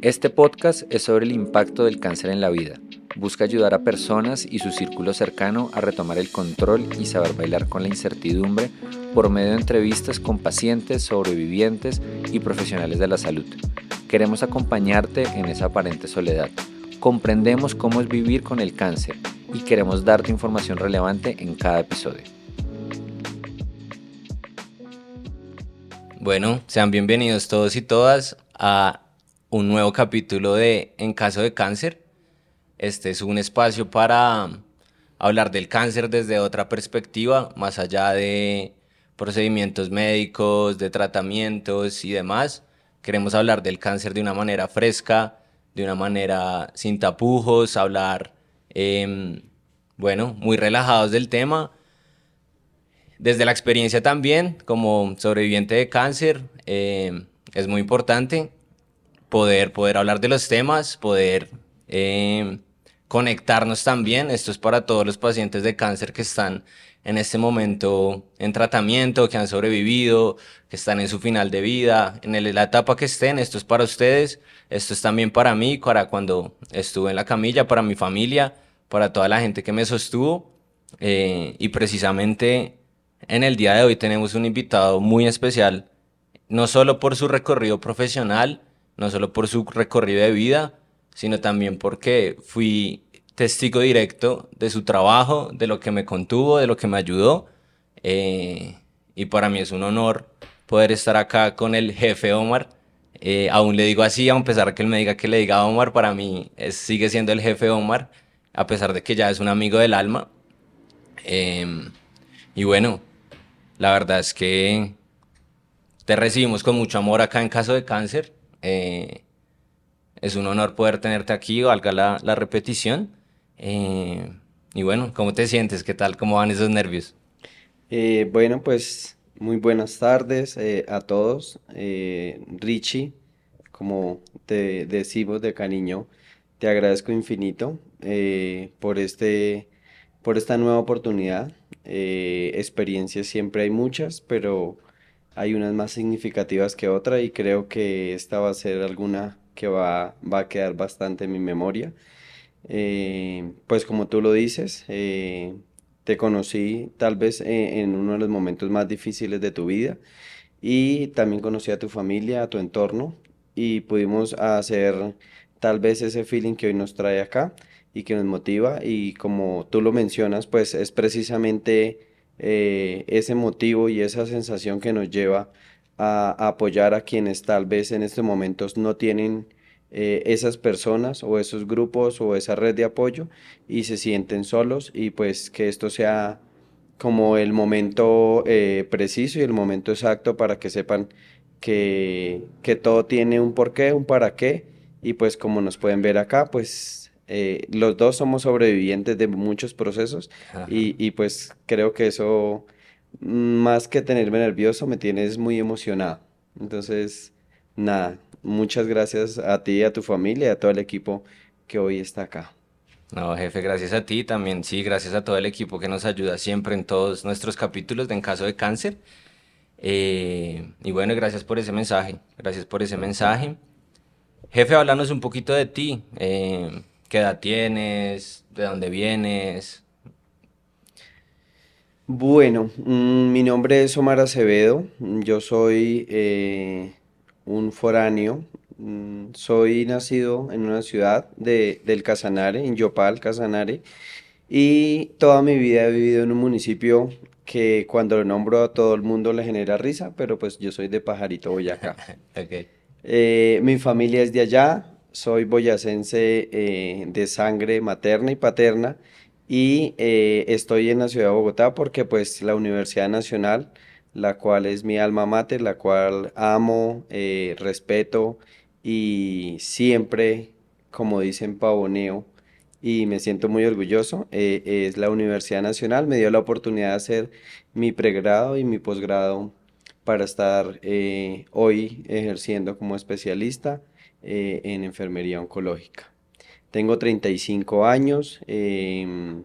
Este podcast es sobre el impacto del cáncer en la vida. Busca ayudar a personas y su círculo cercano a retomar el control y saber bailar con la incertidumbre por medio de entrevistas con pacientes, sobrevivientes y profesionales de la salud. Queremos acompañarte en esa aparente soledad. Comprendemos cómo es vivir con el cáncer y queremos darte información relevante en cada episodio. Bueno, sean bienvenidos todos y todas a un nuevo capítulo de En caso de cáncer. Este es un espacio para hablar del cáncer desde otra perspectiva, más allá de procedimientos médicos, de tratamientos y demás. Queremos hablar del cáncer de una manera fresca, de una manera sin tapujos, hablar, em, bueno, muy relajados del tema. Desde la experiencia también, como sobreviviente de cáncer, em, es muy importante poder, poder hablar de los temas, poder eh, conectarnos también. Esto es para todos los pacientes de cáncer que están en este momento en tratamiento, que han sobrevivido, que están en su final de vida, en la etapa que estén. Esto es para ustedes, esto es también para mí, para cuando estuve en la camilla, para mi familia, para toda la gente que me sostuvo. Eh, y precisamente en el día de hoy tenemos un invitado muy especial, no solo por su recorrido profesional, no solo por su recorrido de vida, sino también porque fui testigo directo de su trabajo, de lo que me contuvo, de lo que me ayudó. Eh, y para mí es un honor poder estar acá con el jefe Omar. Eh, aún le digo así, a pesar de que él me diga que le diga Omar, para mí sigue siendo el jefe Omar, a pesar de que ya es un amigo del alma. Em, y bueno, la verdad es que te recibimos con mucho amor acá en caso de cáncer. Eh, es un honor poder tenerte aquí, valga la, la repetición. Eh, y bueno, ¿cómo te sientes? ¿Qué tal? ¿Cómo van esos nervios? Eh, bueno, pues muy buenas tardes a todos. Richie, como te decimos de cariño, te agradezco infinito por, este, por esta nueva oportunidad. experiencias siempre hay muchas, pero hay unas más significativas que otras y creo que esta va a ser alguna que va, va a quedar bastante en mi memoria. Eh, pues como tú lo dices, eh, te conocí tal vez eh, en, uno de los momentos más difíciles de tu vida y también conocí a tu familia, a tu entorno y pudimos hacer tal vez ese feeling que hoy nos trae acá y que nos motiva y como tú lo mencionas, pues es precisamente eh, ese motivo y esa sensación que nos lleva a, apoyar a quienes tal vez en estos momentos no tienen eh, esas personas o esos grupos o esa red de apoyo y se sienten solos y pues que esto sea como el momento eh, preciso y el momento exacto para que sepan que, que todo tiene un porqué, un para qué y pues como nos pueden ver acá pues eh, los dos somos sobrevivientes de muchos procesos y, pues creo que eso, más que tenerme nervioso, me tienes muy emocionado. Entonces, nada, muchas gracias a ti, a tu familia, a todo el equipo que hoy está acá. No, jefe, gracias a ti también, sí, gracias a todo el equipo que nos ayuda siempre en todos nuestros capítulos de En caso de cáncer. Eh, y bueno, gracias por ese mensaje, gracias por ese mensaje. Jefe, háblanos un poquito de ti. Eh, ¿Qué edad tienes? ¿De dónde vienes? Bueno, mm, mi nombre es Omar Acevedo, yo soy eh, un foráneo, mm, soy nacido en una ciudad de, del Casanare, en Yopal, Casanare, y toda mi vida he vivido en un municipio que cuando lo nombro a todo el mundo le genera risa, pero pues yo soy de Pajarito, Boyacá. okay. Eh, mi familia es de allá, soy boyacense eh, de sangre materna y paterna y eh, estoy en la ciudad de Bogotá porque pues la Universidad Nacional, la cual es mi alma mater, la cual amo, eh, respeto y siempre, como dicen, pavoneo y me siento muy orgulloso, es la Universidad Nacional, me dio la oportunidad de hacer mi pregrado y mi posgrado para estar hoy ejerciendo como especialista eh, en enfermería oncológica. Tengo 35 años, em,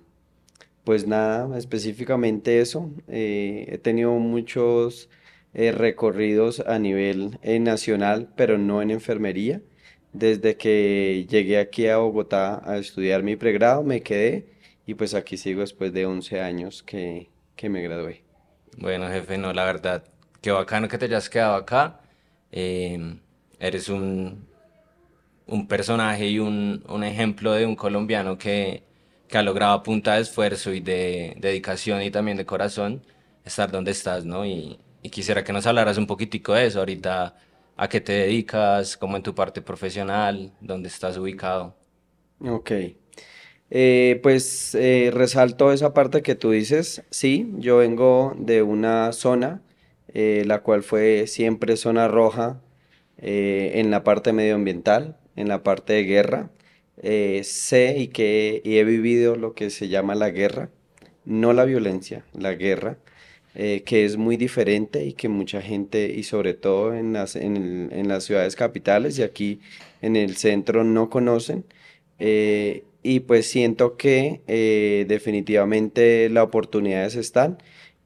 pues nada, específicamente eso. Eh, he tenido muchos eh, recorridos a nivel nacional, pero no en enfermería. Desde que llegué aquí a Bogotá a estudiar mi pregrado, me quedé y pues aquí sigo después de 11 años que, que me gradué. Bueno, jefe, no, la verdad, qué bacano que te hayas quedado acá. Eh, eres un, un personaje y un, un ejemplo de un colombiano que, que ha logrado a punta de esfuerzo y de dedicación y también de corazón estar donde estás, ¿no? Y, quisiera que nos hablaras un poquitico de eso ahorita, a qué te dedicas, cómo en tu parte profesional, dónde estás ubicado. Ok. Eh, pues eh, resalto esa parte que tú dices. Sí, yo vengo de una zona, eh, la cual fue siempre zona roja en la parte medioambiental, en la parte de guerra. sé y que y he vivido lo que se llama la guerra, no la violencia, la guerra. que es muy diferente y que mucha gente, y sobre todo en las, en, las ciudades capitales y aquí en el centro, no conocen y pues siento que eh, definitivamente las oportunidades están,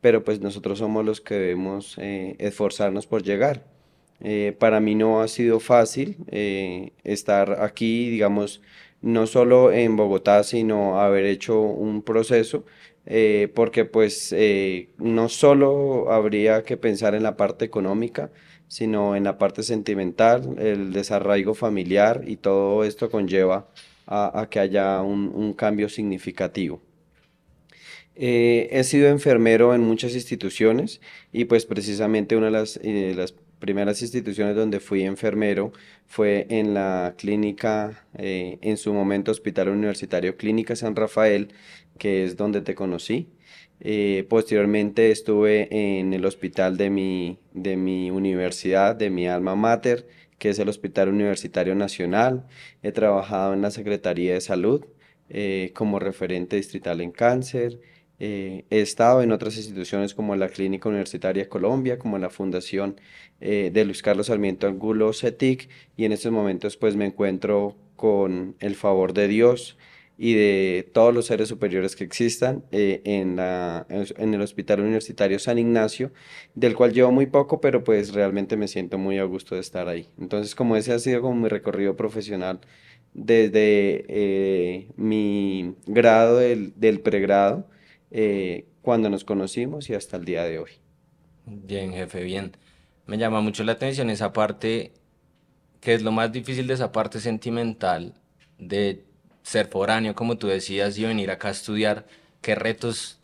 pero pues nosotros somos los que debemos eh, esforzarnos por llegar. Eh, para mí no ha sido fácil estar aquí, digamos, no solo en Bogotá, sino haber hecho un proceso, porque pues no solo habría que pensar en la parte económica, sino en la parte sentimental, el desarraigo familiar y todo esto conlleva a, que haya un, cambio significativo. Eh, he sido enfermero en muchas instituciones y pues precisamente una de eh, las primeras instituciones donde fui enfermero fue en la clínica, eh, en su momento Hospital Universitario Clínica San Rafael, que es donde te conocí. posteriormente estuve en el hospital de mi, de mi universidad, de mi alma mater, que es el Hospital Universitario Nacional. He trabajado en la Secretaría de Salud eh, como referente distrital en cáncer. Eh, he estado en otras instituciones como la Clínica Universitaria Colombia, como la Fundación eh, de Luis Carlos Sarmiento Angulo CETIC y en estos momentos pues me encuentro con el favor de Dios y de todos los seres superiores que existan eh, en, la, en el Hospital Universitario San Ignacio, del cual llevo muy poco, pero pues realmente me siento muy a gusto de estar ahí. Entonces, como ese ha sido como mi recorrido profesional desde eh, mi grado del, del pregrado, eh, cuando nos conocimos y hasta el día de hoy. Bien, jefe, bien. Me llama mucho la atención esa parte, que es lo más difícil de esa parte sentimental de ser foráneo, como tú decías, y venir acá a estudiar, ¿qué retos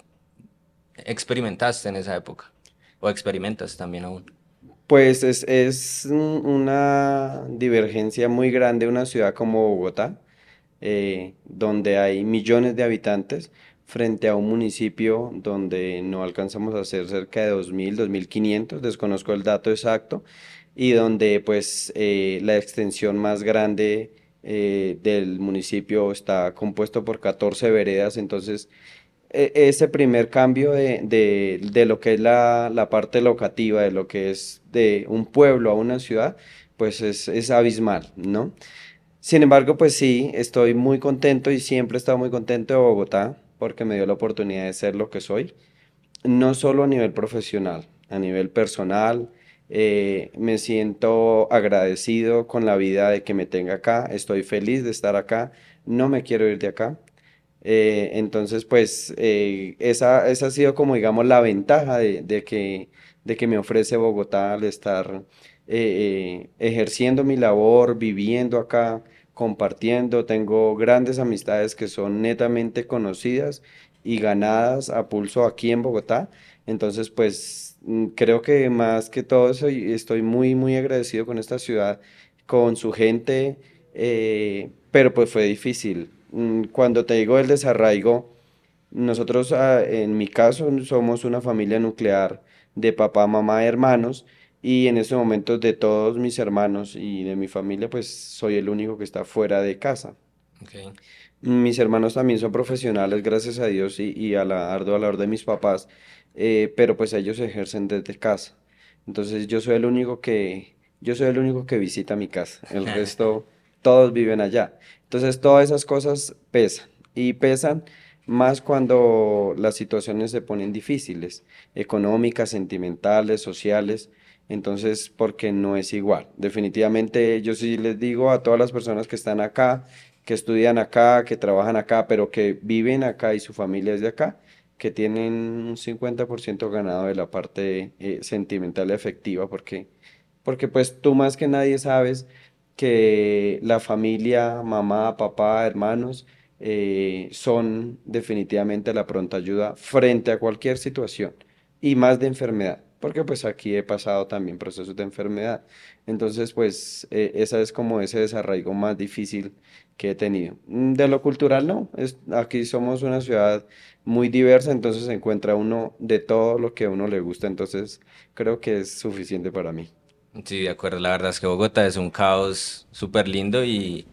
experimentaste en esa época? ¿O experimentas también aún? Pues es, es una divergencia muy grande una ciudad como Bogotá, eh, donde hay millones de habitantes, frente a un municipio donde no alcanzamos a ser cerca de 2.000, 2.500, desconozco el dato exacto, y donde pues eh, la extensión más grande eh, del municipio está compuesto por 14 veredas, entonces e, ese primer cambio de, de, de lo que es la, la, parte locativa, de lo que es de un pueblo a una ciudad, pues es, es abismal, ¿no? Sin embargo, pues sí, estoy muy contento y siempre he estado muy contento de Bogotá porque me dio la oportunidad de ser lo que soy, no solo a nivel profesional, a nivel personal, eh, me siento agradecido con la vida de que me tenga acá, estoy feliz de estar acá, no me quiero ir de acá. Eh, entonces, pues eh, esa, esa ha sido como, digamos, la ventaja de, que, de que me ofrece Bogotá al estar ejerciendo mi labor, viviendo acá, compartiendo. Tengo grandes amistades que son netamente conocidas y ganadas a pulso aquí en Bogotá. Entonces, pues Mm, creo que más que todo estoy muy, muy agradecido con esta ciudad, con su gente, eh, pero pues fue difícil. Mm, cuando te digo el desarraigo, nosotros ah, en mi caso somos una familia nuclear de papá, mamá, hermanos, y en este momento de todos mis hermanos y de mi familia, pues soy el único que está fuera de casa. Mis hermanos también son profesionales, gracias a Dios, y, y a la ardua labor de mis papás. Eh, pero pues ellos ejercen desde casa. Entonces yo soy el único que, yo soy el único que visita mi casa, el resto todos viven allá. Entonces todas esas cosas pesan y pesan más cuando las situaciones se ponen difíciles, económicas, sentimentales, sociales. Entonces, porque no es igual. Definitivamente yo sí les digo a todas las personas que están acá, que estudian acá, que trabajan acá, pero que viven acá y su familia es de acá, que tienen un 50% ganado de la parte eh, sentimental y afectiva, porque, porque pues tú más que nadie sabes que la familia, mamá, papá, hermanos, eh, son definitivamente la pronta ayuda frente a cualquier situación y más de enfermedad, porque pues aquí he pasado también procesos de enfermedad. Entonces pues eh, esa es como ese desarraigo más difícil que he tenido. Mm, de lo cultural no, es, aquí somos una ciudad muy diversa, entonces se encuentra uno de todo lo que a uno le gusta, entonces creo que es suficiente para mí. Sí, de acuerdo. La verdad es que Bogotá es un caos súper lindo y,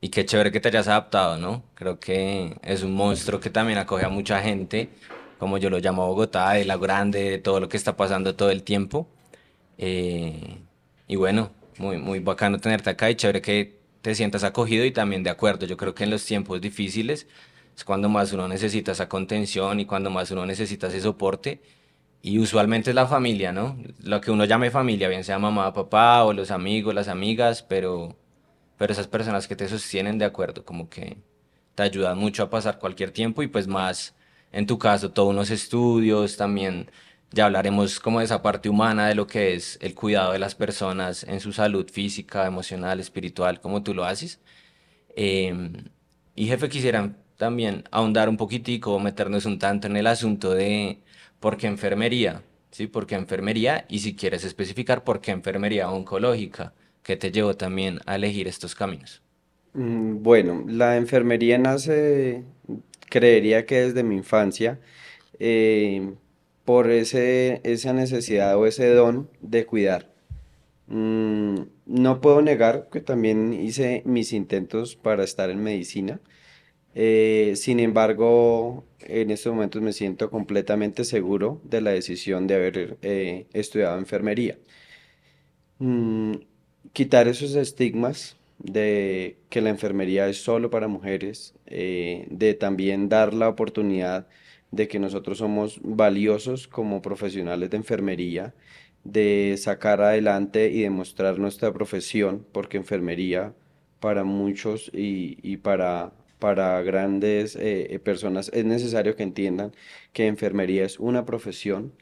y qué chévere que te hayas adaptado, ¿no? Creo que es un monstruo que también acoge a mucha gente, como yo lo llamo Bogotá, de la grande, de todo lo que está pasando todo el tiempo. Eh, y bueno, muy, muy bacano tenerte acá y chévere que te sientas acogido y también de acuerdo. Yo creo que en los tiempos difíciles es cuando más uno necesita esa contención y cuando más uno necesita ese soporte y usualmente es la familia, ¿no? Lo que uno llame familia, bien sea mamá, papá o los amigos, las amigas, pero, pero esas personas que te sostienen de acuerdo, como que te ayudan mucho a pasar cualquier tiempo y pues más en tu caso, todos unos estudios, también ya hablaremos como de esa parte humana de lo que es el cuidado de las personas en su salud física, emocional, espiritual, como tú lo haces. Em, y jefe, quisiera también ahondar un poquitico, meternos un tanto en el asunto de ¿Por qué enfermería? ¿Sí? ¿Por qué enfermería? Y si quieres especificar, ¿por qué enfermería oncológica? ¿Qué te llevó también a elegir estos caminos? Mm, bueno, la enfermería nace, creería que desde mi infancia, eh, por ese, esa necesidad o ese don de cuidar. Mm, no puedo negar que también hice mis intentos para estar en medicina. Eh, sin embargo, en estos momentos me siento completamente seguro de la decisión de haber eh, estudiado enfermería. Mm, quitar esos estigmas de que la enfermería es solo para mujeres, eh, de también dar la oportunidad de que nosotros somos valiosos como profesionales de enfermería, de sacar adelante y demostrar nuestra profesión, porque enfermería para muchos y, y para para grandes eh, eh, personas es necesario que entiendan que enfermería es una profesión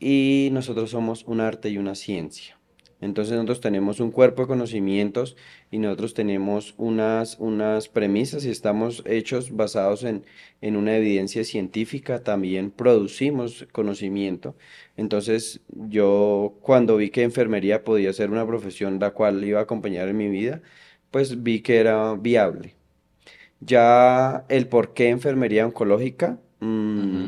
y nosotros somos un arte y una ciencia. Entonces nosotros tenemos un cuerpo de conocimientos y nosotros tenemos unas, unas premisas y estamos hechos basados en, en una evidencia científica, también producimos conocimiento. Entonces yo cuando vi que enfermería podía ser una profesión la cual iba a acompañar en mi vida, pues vi que era viable. Ya el por qué enfermería oncológica mm,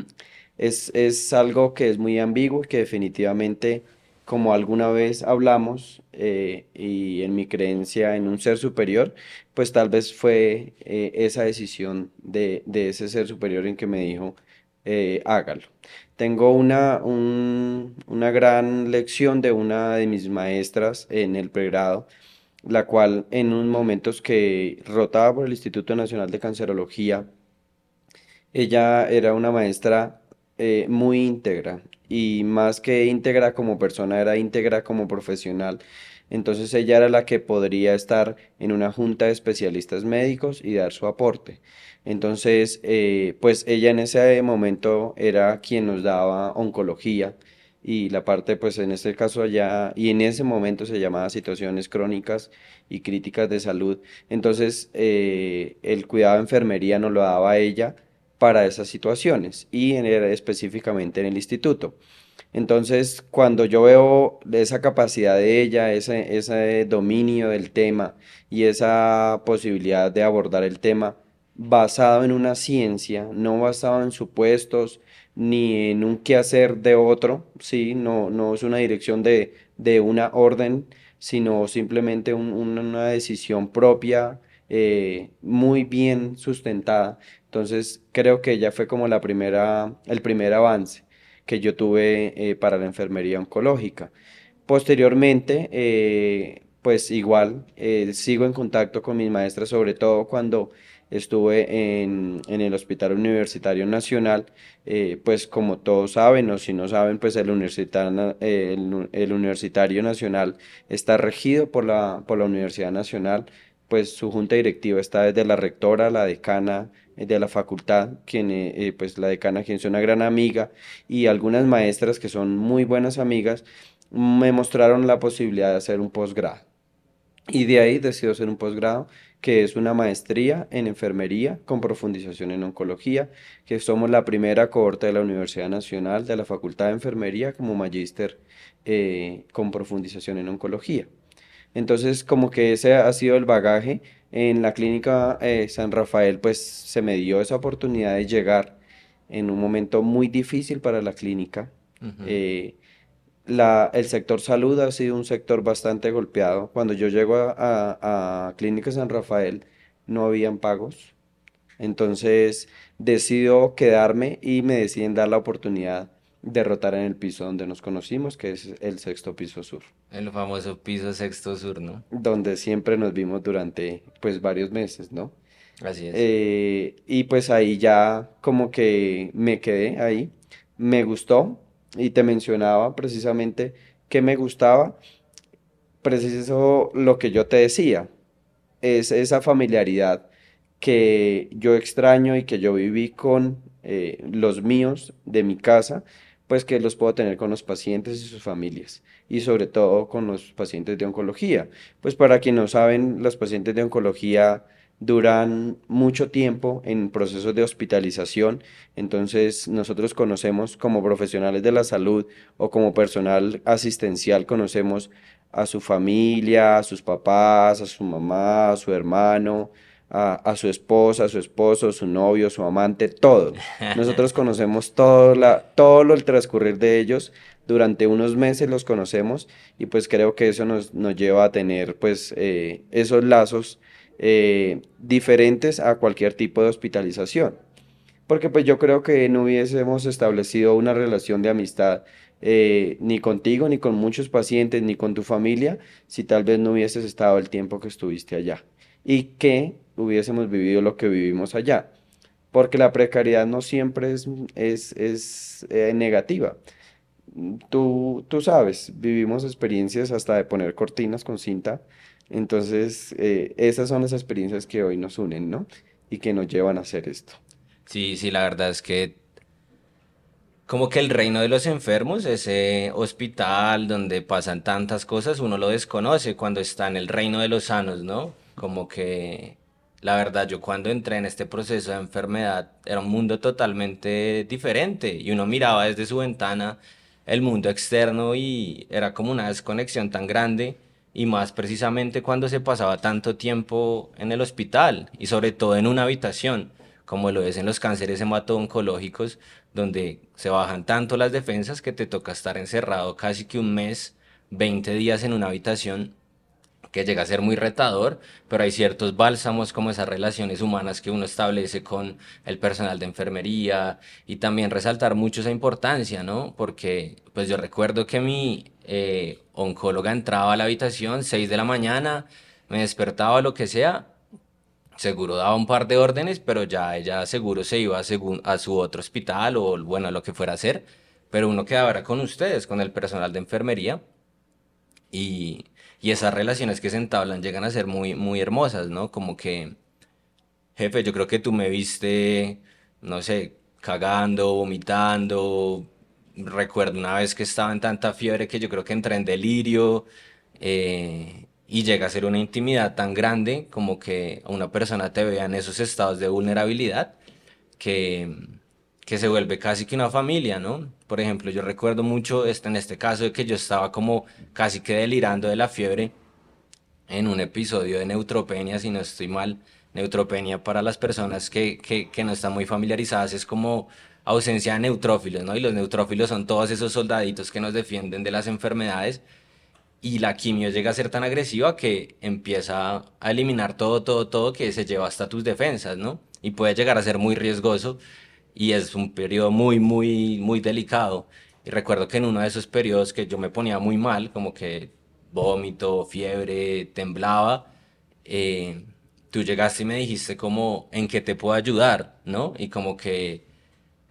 es, es, algo que es muy ambiguo y que definitivamente, como alguna vez hablamos, eh, y en mi creencia en un ser superior, pues tal vez fue eh, esa decisión de, de, ese ser superior en que me dijo, eh, hágalo. Tengo una, un, una gran lección de una de mis maestras en el pregrado, la cual en unos momentos que rotaba por el Instituto Nacional de Cancerología, ella era una maestra eh, muy íntegra y más que íntegra como persona, era íntegra como profesional. Entonces ella era la que podría estar en una junta de especialistas médicos y dar su aporte. Entonces, eh, pues ella en ese momento era quien nos daba oncología y la parte, pues en este caso allá, y en ese momento se llamaba situaciones crónicas y críticas de salud. Entonces, eh, el cuidado de enfermería nos lo daba ella para esas situaciones y en, específicamente en el instituto. Entonces, cuando yo veo esa capacidad de ella, ese, dominio del tema y esa posibilidad de abordar el tema basado en una ciencia, no basado en supuestos, ni en un quehacer de otro, ¿sí? no, es una dirección de una orden, sino simplemente una decisión propia, eh, muy bien sustentada. Entonces creo que ya fue como la primera, el primer avance que yo tuve eh, para la enfermería oncológica. Posteriormente, eh, pues igual, sigo en contacto con mis maestras, sobre todo cuando estuve en, el Hospital Universitario Nacional, pues como todos saben o si no saben, pues el Universitario, el, Universitario Nacional está regido por la, por la Universidad Nacional, pues su junta directiva está desde la rectora, la decana eh, de la facultad, quien, eh, pues la decana quien es una gran amiga y algunas maestras que son muy buenas amigas, me mostraron la posibilidad de hacer un posgrado. Y de ahí decido hacer un posgrado que es una maestría en enfermería con profundización en oncología, que somos la primera cohorte de la Universidad Nacional de la Facultad de Enfermería como magíster eh, con profundización en oncología. Entonces, como que ese ha sido el bagaje. En la clínica eh, San Rafael, pues se me dio esa oportunidad de llegar en un momento muy difícil para la clínica el sector salud ha sido un sector bastante golpeado. Cuando yo llego a, Clínica San Rafael no habían pagos. Entonces decido quedarme y me deciden dar la oportunidad de rotar en el piso donde nos conocimos, que es el sexto piso sur. El famoso piso sexto sur, ¿no? Donde siempre nos vimos durante pues varios meses, ¿no? Así es. Eh, y pues ahí ya como que me quedé ahí. Me gustó, y te mencionaba precisamente que me gustaba, preciso lo que yo te decía, es esa familiaridad que yo extraño y que yo viví con eh, los míos de mi casa, pues que los puedo tener con los pacientes y sus familias y sobre todo con los pacientes de oncología. Pues para quienes no saben, los pacientes de oncología duran mucho tiempo en procesos de hospitalización, entonces nosotros conocemos como profesionales de la salud o como personal asistencial, conocemos a su familia, a sus papás, a su mamá, a su hermano, a, su esposa, a su esposo, su novio, su amante, todo. Nosotros conocemos todo, la, todo el transcurrir de ellos, durante unos meses los conocemos y pues creo que eso nos, nos lleva a tener pues eh, esos lazos eh, diferentes a cualquier tipo de hospitalización. Porque pues yo creo que no hubiésemos establecido una relación de amistad eh, ni contigo, ni con muchos pacientes, ni con tu familia, si tal vez no hubieses estado el tiempo que estuviste allá. Y que hubiésemos vivido lo que vivimos allá. Porque la precariedad no siempre es, es, es eh, negativa. Tú, tú sabes, vivimos experiencias hasta de poner cortinas con cinta entonces, eh, esas son las experiencias que hoy nos unen, ¿no? Y que nos llevan a hacer esto. Sí, sí, la verdad es que como que el reino de los enfermos, ese hospital donde pasan tantas cosas, uno lo desconoce cuando está en el reino de los sanos, ¿no? Como que la verdad, yo cuando entré en este proceso de enfermedad era un mundo totalmente diferente y uno miraba desde su ventana el mundo externo y era como una desconexión tan grande y más precisamente cuando se pasaba tanto tiempo en el hospital y sobre todo en una habitación, como lo es en los cánceres hemato-oncológicos, donde se bajan tanto las defensas que te toca estar encerrado casi que un mes, 20 días en una habitación que llega a ser muy retador, pero hay ciertos bálsamos como esas relaciones humanas que uno establece con el personal de enfermería y también resaltar mucho esa importancia, ¿no? Porque pues yo recuerdo que mi eh, oncóloga entraba a la habitación 6 de la mañana, me despertaba lo que sea, seguro daba un par de órdenes, pero ya ella seguro se iba a, a su otro hospital o bueno, lo que fuera a hacer, pero uno quedaba con ustedes, con el personal de enfermería y y esas relaciones que se entablan llegan a ser muy, muy hermosas, ¿no? Como que, jefe, yo creo que tú me viste, no sé, cagando, vomitando. Recuerdo una vez que estaba en tanta fiebre que yo creo que entré en delirio. Eh, y llega a ser una intimidad tan grande como que una persona te vea en esos estados de vulnerabilidad que, que se vuelve casi que una familia, ¿no? Por ejemplo, yo recuerdo mucho este, en este caso de que yo estaba como casi que delirando de la fiebre en un episodio de neutropenia, si no estoy mal. Neutropenia para las personas que, que, que no están muy familiarizadas es como ausencia de neutrófilos, ¿no? Y los neutrófilos son todos esos soldaditos que nos defienden de las enfermedades y la quimio llega a ser tan agresiva que empieza a eliminar todo, todo, todo que se lleva hasta tus defensas, ¿no? Y puede llegar a ser muy riesgoso y es un periodo muy, muy, muy delicado. Y recuerdo que en uno de esos periodos que yo me ponía muy mal, como que vómito, fiebre, temblaba, eh, tú llegaste y me dijiste como en qué te puedo ayudar, ¿no? Y como que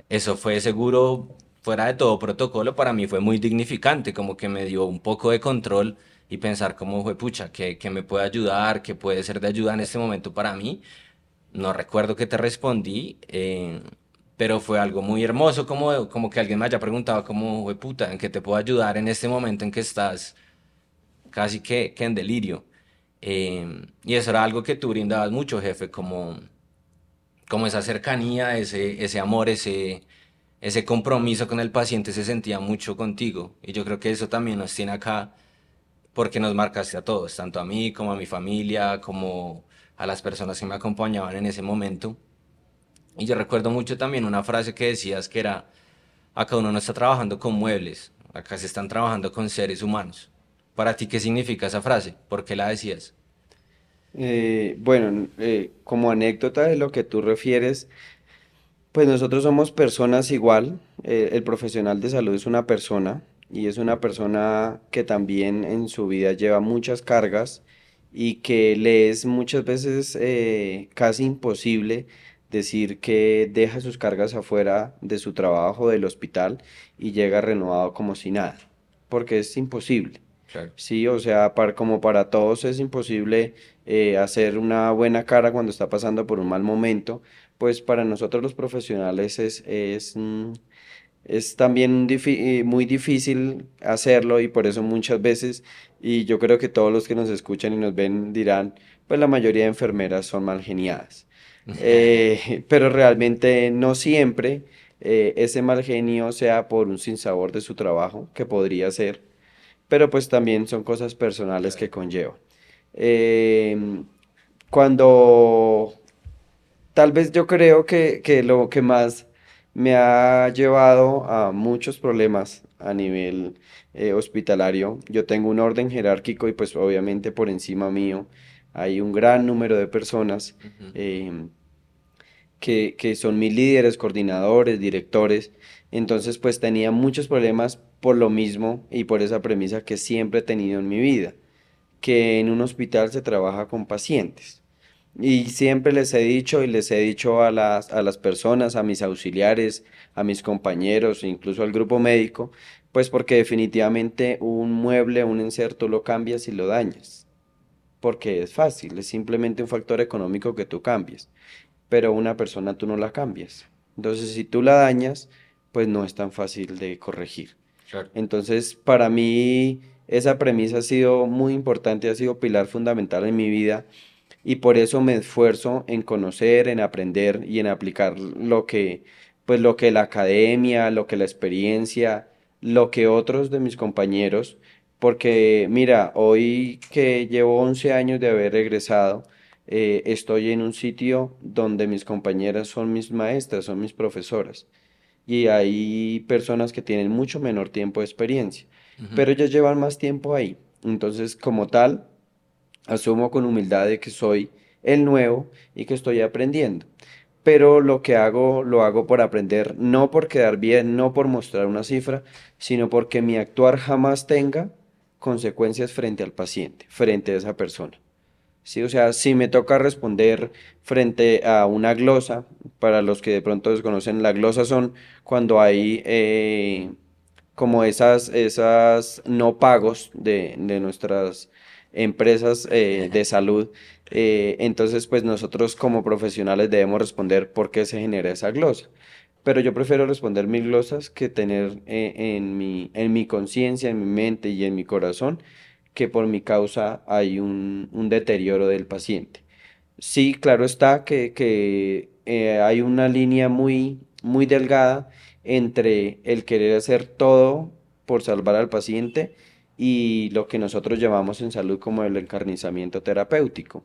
eso fue seguro fuera de todo protocolo, para mí fue muy dignificante, como que me dio un poco de control y pensar cómo fue, pucha, que, me puede ayudar, que puede ser de ayuda en este momento para mí. No recuerdo que te respondí, eh, pero fue algo muy hermoso, como, como que alguien me haya preguntado, como, puta, en qué te puedo ayudar en este momento en que estás casi que, en delirio. Eh, y eso era algo que tú brindabas mucho, jefe, como, como esa cercanía, ese, ese amor, ese, ese compromiso con el paciente se sentía mucho contigo. Y yo creo que eso también nos tiene acá porque nos marcaste a todos, tanto a mí como a mi familia, como a las personas que me acompañaban en ese momento. Y yo recuerdo mucho también una frase que decías que era, acá uno no está trabajando con muebles, acá se están trabajando con seres humanos. Para ti, ¿qué significa esa frase? ¿Por qué la decías? Eh, bueno, eh, como anécdota de lo que tú refieres, pues nosotros somos personas igual, eh, el profesional de salud es una persona y es una persona que también en su vida lleva muchas cargas y que le es muchas veces eh, casi imposible decir que deja sus cargas afuera de su trabajo, del hospital y llega renovado como si nada, porque es imposible. Sí, o sea, como para todos es imposible eh, hacer una buena cara cuando está pasando por un mal momento, pues para nosotros los profesionales es, es, mm, es también eh, muy difícil hacerlo y por eso muchas veces, y yo creo que todos los que nos escuchan y nos ven dirán, pues la mayoría de enfermeras son mal geniadas. Eh, pero realmente no siempre eh, ese mal genio sea por un sinsabor de su trabajo, que podría ser, pero pues también son cosas personales que conllevan. cuando tal vez yo creo que, lo que más me ha llevado a muchos problemas a nivel eh, hospitalario. Yo tengo un orden jerárquico y pues obviamente por encima mío hay un gran número de personas em, que, que, son mis líderes, coordinadores, directores. Entonces pues tenía muchos problemas por lo mismo y por esa premisa que siempre he tenido en mi vida, que en un hospital se trabaja con pacientes. Y siempre les he dicho y les he dicho a las, a las personas, a mis auxiliares, a mis compañeros, incluso al grupo médico, pues porque definitivamente un mueble, un inserto lo cambias y lo dañas. Porque es fácil, es simplemente un factor económico que tú cambies. Pero una persona tú no la cambias. Entonces, si tú la dañas, pues no es tan fácil de corregir. Entonces, para mí, esa premisa ha sido muy importante, ha sido pilar fundamental en mi vida y por eso me esfuerzo en conocer, en aprender y en aplicar lo que, pues lo que la academia, lo que la experiencia, lo que otros de mis compañeros, porque mira, hoy que llevo 11 años de haber egresado, eh, estoy en un sitio donde mis compañeras son mis maestras, son mis profesoras, y hay personas que tienen mucho menor tiempo de experiencia, pero ellas llevan más tiempo ahí. Entonces, como tal, Asumo con humildad de que soy el nuevo y que estoy aprendiendo. Pero lo que hago lo hago por aprender, no por quedar bien, no por mostrar una cifra, sino porque mi actuar jamás tenga consecuencias frente al paciente, frente a esa persona. ¿Sí? O sea, si me toca responder frente a una glosa, para los que de pronto desconocen, la glosa son cuando hay eh, como esas, esas no pagos de, de nuestras empresas eh, de salud. Eh, entonces, pues nosotros como profesionales debemos responder por qué se genera esa glosa. Pero yo prefiero responder mil glosas que tener eh, en mi, en mi conciencia, en mi mente y en mi corazón que por mi causa hay un, un deterioro del paciente. Sí, claro está que, que hay una línea muy, muy delgada entre el querer hacer todo por salvar al paciente y lo que nosotros llamamos en salud como el encarnizamiento terapéutico,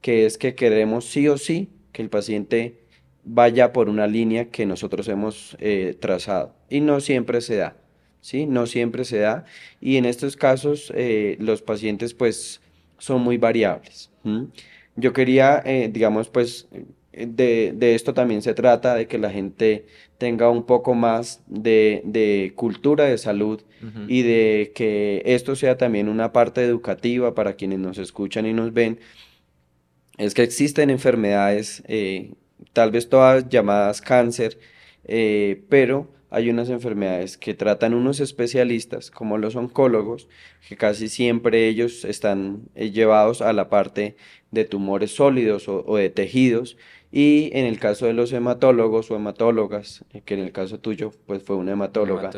que es que queremos sí o sí que el paciente vaya por una línea que nosotros hemos eh, trazado y no siempre se da, ¿sí? No siempre se da y en estos casos eh, los pacientes pues son muy variables. Yo quería, eh, digamos, pues de, de, esto también se trata, de que la gente tenga un poco más de, de cultura de salud y de que esto sea también una parte educativa para quienes nos escuchan y nos ven, es que existen enfermedades, eh, tal vez todas llamadas cáncer, eh, pero hay unas enfermedades que tratan unos especialistas, como los oncólogos, que casi siempre ellos están eh, llevados a la parte de tumores sólidos o, de tejidos, y en el caso de los hematólogos o hematólogas, que en el caso tuyo pues fue una hematóloga,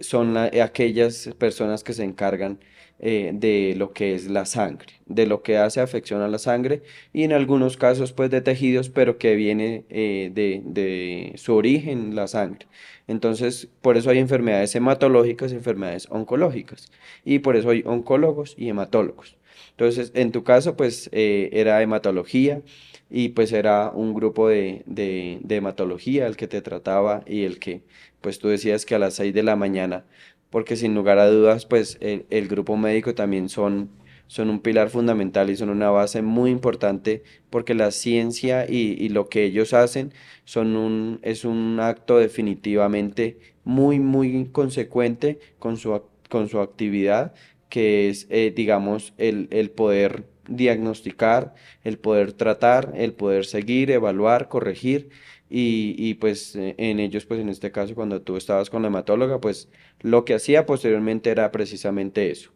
son aquellas personas que se encargan eh, de lo que es la sangre, de lo que hace afección a la sangre y en algunos casos pues de tejidos, pero que viene eh, de, su origen la sangre. Entonces, por eso hay enfermedades hematológicas y enfermedades oncológicas y por eso hay oncólogos y hematólogos. Entonces, en tu caso pues eh, era hematología y pues era un grupo de, de, de hematología el que te trataba y el que pues tú decías que a las 6 de la mañana porque sin lugar a dudas, pues el, grupo médico también son, son un pilar fundamental y son una base muy importante porque la ciencia y, lo que ellos hacen son un, es un acto definitivamente muy, muy consecuente con su, con su actividad, que es, eh, digamos, el, el poder diagnosticar, el poder tratar, el poder seguir, evaluar, corregir y, pues eh, en ellos, pues en este caso, cuando tú estabas con la hematóloga, pues lo que hacía posteriormente era precisamente eso.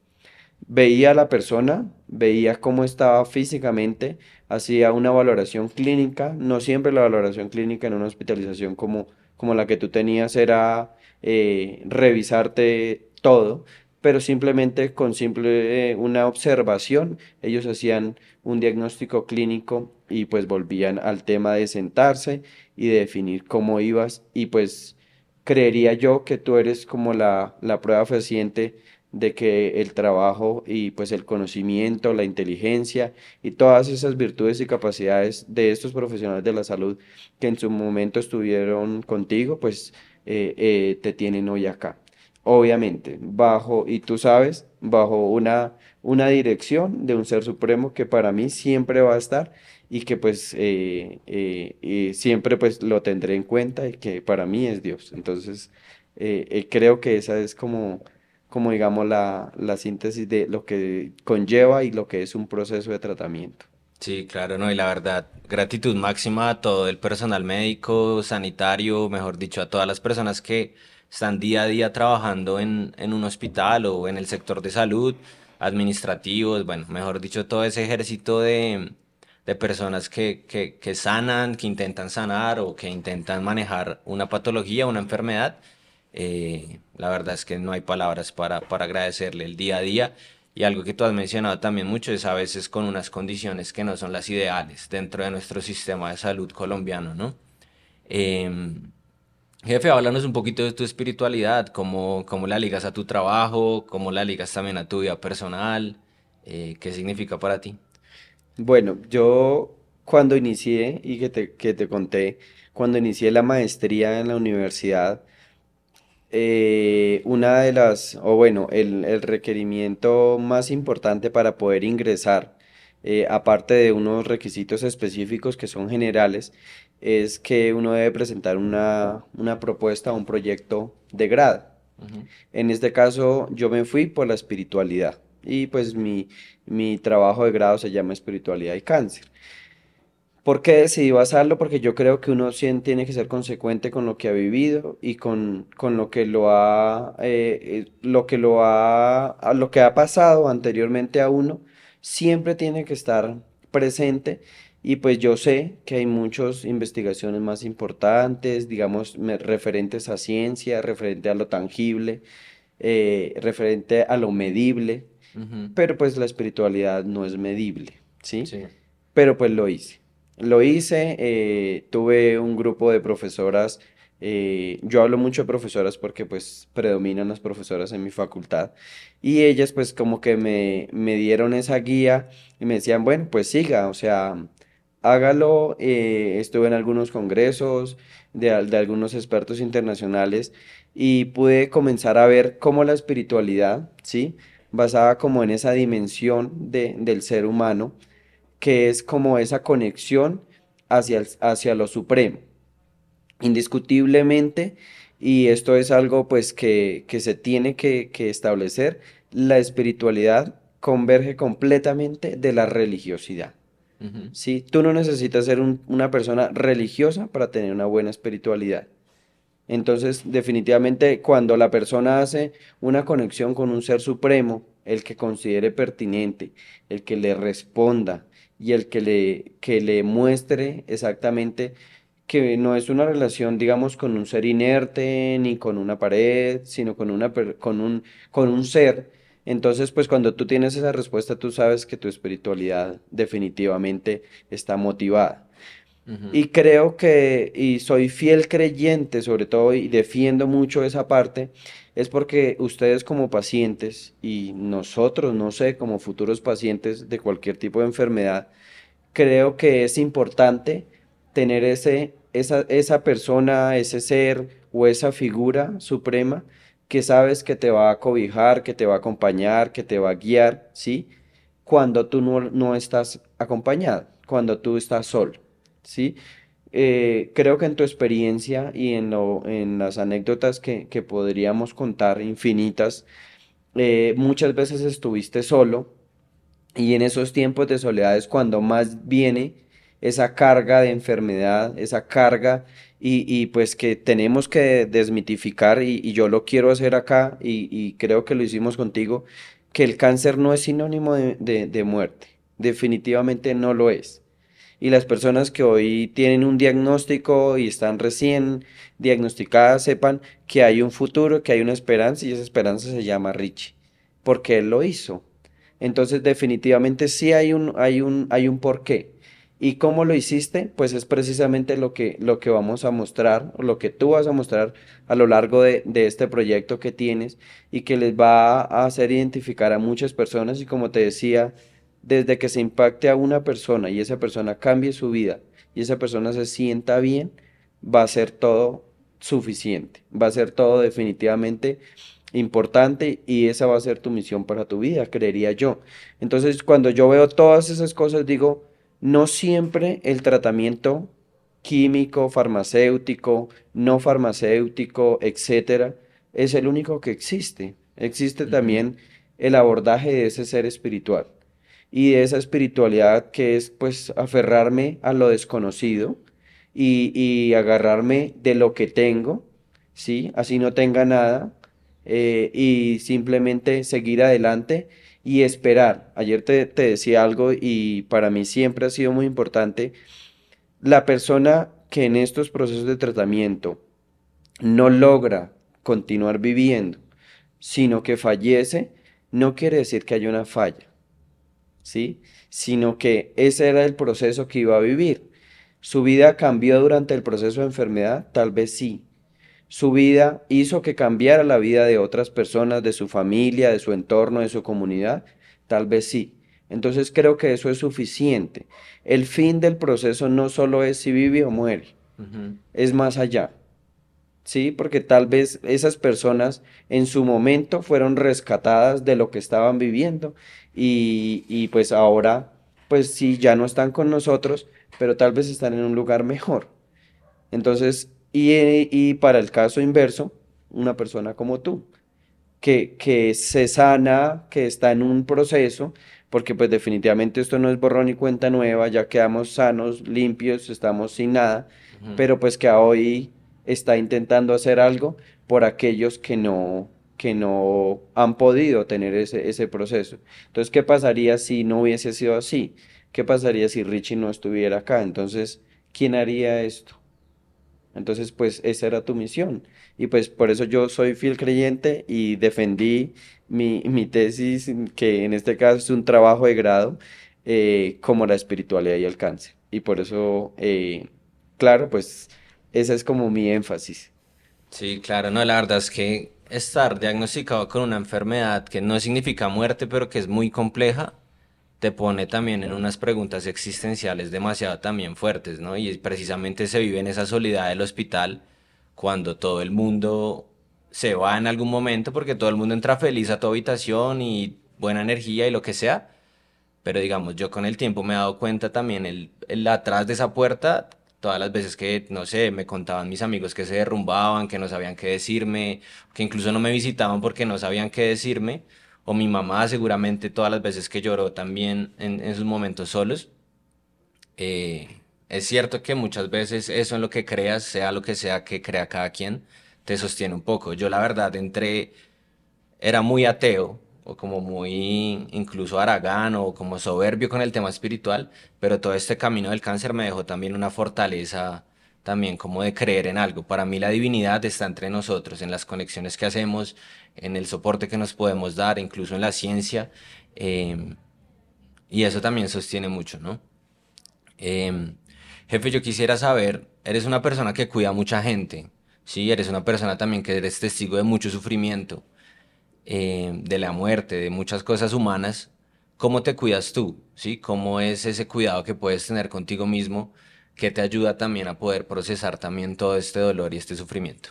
Veía a la persona, veía cómo estaba físicamente, hacía una valoración clínica, no siempre la valoración clínica en una hospitalización como, como la que tú tenías era eh, revisarte todo, pero simplemente con simple eh, una observación ellos hacían un diagnóstico clínico y pues volvían al tema de sentarse y de definir cómo ibas. Y pues creería yo que tú eres como la, la prueba fehaciente de que el trabajo y pues el conocimiento, la inteligencia y todas esas virtudes y capacidades de estos profesionales de la salud que en su momento estuvieron contigo, pues eh, eh, te tienen hoy acá. Obviamente, bajo, y tú sabes, bajo una, una dirección de un ser supremo que para mí siempre va a estar y que pues eh, eh, siempre pues lo tendré en cuenta y que para mí es Dios. Entonces, eh, creo que esa es como, como digamos, la, la síntesis de lo que conlleva y lo que es un proceso de tratamiento. Sí, claro, no, y la verdad, gratitud máxima a todo el personal médico, sanitario, mejor dicho, a todas las personas que están día a día trabajando en, en un hospital o en el sector de salud, administrativos, bueno, mejor dicho, todo ese ejército de, de personas que, que, que, sanan, que intentan sanar o que intentan manejar una patología, una enfermedad. Eh, la verdad es que no hay palabras para, para agradecerle el día a día. Y algo que tú has mencionado también mucho es a veces con unas condiciones que no son las ideales dentro de nuestro sistema de salud colombiano, ¿no? Eh, Jefe, háblanos un poquito de tu espiritualidad, cómo, cómo la ligas a tu trabajo, cómo la ligas también a tu vida personal, eh, qué significa para ti. Bueno, yo cuando inicié y que te, que te conté, cuando inicié la maestría en la universidad, eh, una de las, o bueno, el, el, requerimiento más importante para poder ingresar, eh, aparte de unos requisitos específicos que son generales, es que uno debe presentar una, una propuesta, un proyecto de grado. En este caso, yo me fui por la espiritualidad y pues mi, mi trabajo de grado se llama espiritualidad y cáncer. ¿Por qué decidí basarlo? Porque yo creo que uno tiene que ser consecuente con lo que ha vivido y con, con lo que lo ha, eh, eh, lo que lo ha, lo que ha pasado anteriormente a uno, siempre tiene que estar presente y pues yo sé que hay muchas investigaciones más importantes, digamos, referentes a ciencia, referente a lo tangible, eh, referente a lo medible, pero pues la espiritualidad no es medible, ¿sí? sí. Pero pues lo hice. Lo hice, eh, tuve un grupo de profesoras, eh, yo hablo mucho de profesoras porque pues predominan las profesoras en mi facultad y ellas pues como que me, me dieron esa guía y me decían, bueno, pues siga, o sea, hágalo. Eh, estuve en algunos congresos de, algunos expertos internacionales y pude comenzar a ver cómo la espiritualidad, ¿sí? Basada como en esa dimensión de, del ser humano, que es como esa conexión hacia, hacia lo supremo. Indiscutiblemente, y esto es algo pues que, que se tiene que, que establecer, la espiritualidad converge completamente de la religiosidad. ¿sí? Tú no necesitas ser una persona religiosa para tener una buena espiritualidad. Entonces, definitivamente, cuando la persona hace una conexión con un ser supremo, el que considere pertinente, el que le responda y el que le, que le muestre exactamente que no es una relación, digamos, con un ser inerte ni con una pared, sino con, una, con, un, con un ser. Entonces, pues cuando tú tienes esa respuesta, tú sabes que tu espiritualidad definitivamente está motivada. Y creo que, y soy fiel creyente sobre todo, y defiendo mucho esa parte, es porque ustedes como pacientes y nosotros, no sé, como futuros pacientes de cualquier tipo de enfermedad, creo que es importante tener ese, esa, esa persona, ese ser o esa figura suprema que sabes que te va a cobijar, que te va a acompañar, que te va a guiar, ¿sí? Cuando tú no, no estás acompañado, cuando tú estás solo. ¿Sí? Eh, creo que en tu experiencia y en, en las anécdotas que, podríamos contar infinitas, eh, muchas veces estuviste solo y en esos tiempos de soledad es cuando más viene esa carga de enfermedad, esa carga y, pues que tenemos que desmitificar y, yo lo quiero hacer acá y, creo que lo hicimos contigo, que el cáncer no es sinónimo de muerte, definitivamente no lo es y las personas que hoy tienen un diagnóstico y están recién diagnosticadas sepan que hay un futuro, que hay una esperanza y esa esperanza se llama Richie, porque él lo hizo. Entonces definitivamente sí hay un, hay un, hay un porqué. ¿Y cómo lo hiciste? Pues es precisamente lo que, lo que vamos a mostrar, lo que tú vas a mostrar a lo largo de, de este proyecto que tienes y que les va a hacer identificar a muchas personas y como te decía, desde que se impacte a una persona y esa persona cambie su vida y esa persona se sienta bien, va a ser todo suficiente, va a ser todo definitivamente importante y esa va a ser tu misión para tu vida, creería yo. Entonces, cuando yo veo todas esas cosas, digo, no siempre el tratamiento químico, farmacéutico, no farmacéutico, etcétera, es el único que existe. Existe también el abordaje de ese ser espiritual y de esa espiritualidad que es pues aferrarme a lo desconocido y, agarrarme de lo que tengo, ¿sí? Así no tenga nada eh, y simplemente seguir adelante y esperar. Ayer te, te decía algo y para mí siempre ha sido muy importante, la persona que en estos procesos de tratamiento no logra continuar viviendo, sino que fallece, no quiere decir que haya una falla ¿sí? Sino que ese era el proceso que iba a vivir. ¿Su vida cambió durante el proceso de enfermedad? Tal vez sí. ¿Su vida hizo que cambiara la vida de otras personas, de su familia, de su entorno, de su comunidad? Tal vez sí. Entonces creo que eso es suficiente. El fin del proceso no solo es si vive o muere, es más allá. ¿sí? Porque tal vez esas personas en su momento fueron rescatadas de lo que estaban viviendo y, pues ahora, pues sí, ya no están con nosotros, pero tal vez están en un lugar mejor. Entonces, y, para el caso inverso, una persona como tú, que, que se sana, que está en un proceso, porque pues definitivamente esto no es borrón y cuenta nueva, ya quedamos sanos, limpios, estamos sin nada, pero pues que hoy está intentando hacer algo por aquellos que no, que no han podido tener ese, ese proceso. Entonces, ¿qué pasaría si no hubiese sido así? ¿Qué pasaría si Richie no estuviera acá? Entonces, ¿quién haría esto? Entonces, pues esa era tu misión. Y pues por eso yo soy fiel creyente y defendí mi, mi tesis, que en este caso es un trabajo de grado, eh, como la espiritualidad y el cáncer. Y por eso, eh, claro, pues ese es como mi énfasis. Sí, claro, no, la verdad es que estar diagnosticado con una enfermedad que no significa muerte, pero que es muy compleja, te pone también en unas preguntas existenciales demasiado también fuertes, ¿no? Y precisamente se vive en esa soledad del hospital cuando todo el mundo se va en algún momento, porque todo el mundo entra feliz a tu habitación y buena energía y lo que sea. Pero digamos, yo con el tiempo me he dado cuenta también, el, el atrás de esa puerta todas las veces que, no sé, me contaban mis amigos que se derrumbaban, que no sabían qué decirme, que incluso no me visitaban porque no sabían qué decirme, o mi mamá seguramente todas las veces que lloró también en, en sus momentos solos, Eh, es cierto que muchas veces eso en lo que creas, sea lo que sea que crea cada quien, te sostiene un poco. Yo la verdad entré, era muy ateo, o como muy incluso aragán o como soberbio con el tema espiritual, pero todo este camino del cáncer me dejó también una fortaleza también como de creer en algo. Para mí la divinidad está entre nosotros, en las conexiones que hacemos, en el soporte que nos podemos dar, incluso en la ciencia, em, y eso también sostiene mucho, ¿no? Em, jefe, yo quisiera saber, eres una persona que cuida a mucha gente, ¿sí? Eres una persona también que eres testigo de mucho sufrimiento. Eh, de la muerte, de muchas cosas humanas, ¿cómo te cuidas tú? ¿Sí? ¿Cómo es ese cuidado que puedes tener contigo mismo que te ayuda también a poder procesar también todo este dolor y este sufrimiento?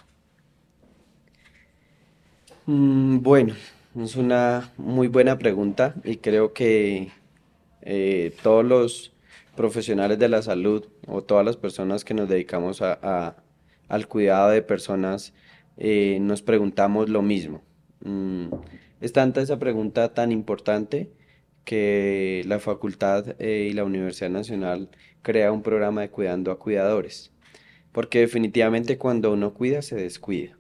Mm, bueno, es una muy buena pregunta y creo que eh, todos los profesionales de la salud o todas las personas que nos dedicamos al cuidado de personas eh, nos preguntamos lo mismo. Mm, es tanta esa pregunta tan importante que la facultad eh, y la Universidad Nacional crea un programa de cuidando a cuidadores. Porque definitivamente cuando uno cuida se descuida.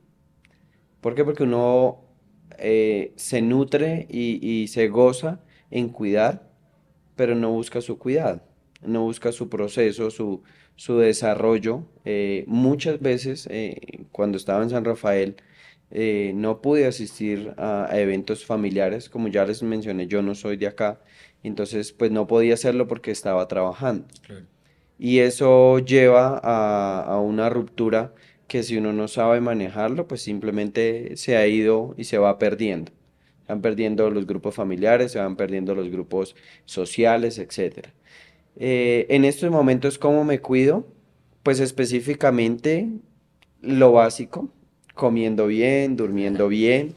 ¿Por qué? Porque uno eh, se nutre y, se goza en cuidar, pero no busca su cuidado, no busca su proceso, su, desarrollo. Eh, muchas veces, cuando estaba en San Rafael, eh, no pude asistir a, eventos familiares, como ya les mencioné, yo no soy de acá, entonces pues no podía hacerlo porque estaba trabajando. Y eso lleva a, una ruptura que si uno no sabe manejarlo, pues simplemente se ha ido y se va perdiendo. Se van perdiendo los grupos familiares, se van perdiendo los grupos sociales, etc. Eh, en estos momentos, ¿cómo me cuido? Pues específicamente lo básico, comiendo bien, durmiendo bien,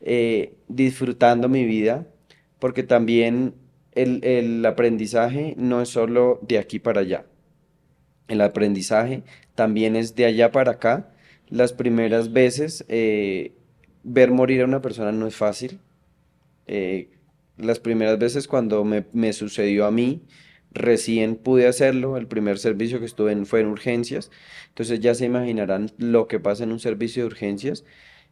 eh, disfrutando mi vida, porque también el, aprendizaje no es solo de aquí para allá. El aprendizaje también es de allá para acá. Las primeras veces eh, ver morir a una persona no es fácil. Eh, las primeras veces cuando me, me, sucedió a mí, recién pude hacerlo, el primer servicio que estuve en fue en urgencias, entonces ya se imaginarán lo que pasa en un servicio de urgencias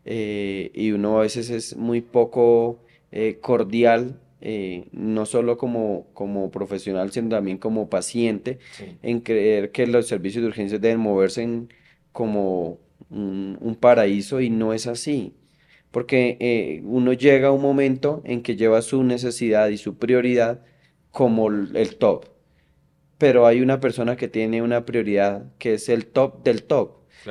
eh, y uno a veces es muy poco eh, cordial, eh, no solo como, como profesional, sino también como paciente, en creer que los servicios de urgencias deben moverse como un, un paraíso y no es así. Porque uno llega a un momento en que lleva su necesidad y su prioridad como el top. Pero hay una persona que tiene una prioridad que es el top del top.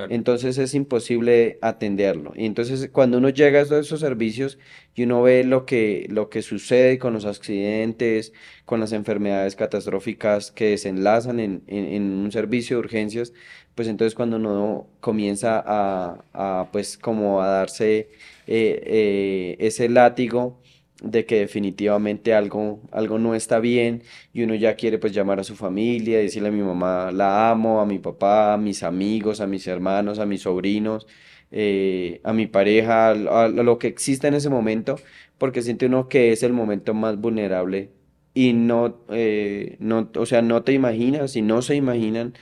Entonces es imposible atenderlo. Y entonces cuando uno llega a esos servicios y uno ve lo que, lo que sucede con los accidentes, con las enfermedades catastróficas que desenlazan en, un servicio de urgencias, pues entonces cuando uno comienza a, pues como a darse eh, eh, ese látigo de que definitivamente algo, algo no está bien y uno ya quiere pues llamar a su familia, decirle a mi mamá la amo, a mi papá, a mis amigos, a mis hermanos, a mis sobrinos, eh, a mi pareja, a, lo que exista en ese momento, porque siente uno que es el momento más vulnerable y no, eh, no, o sea, no te imaginas y no se imaginan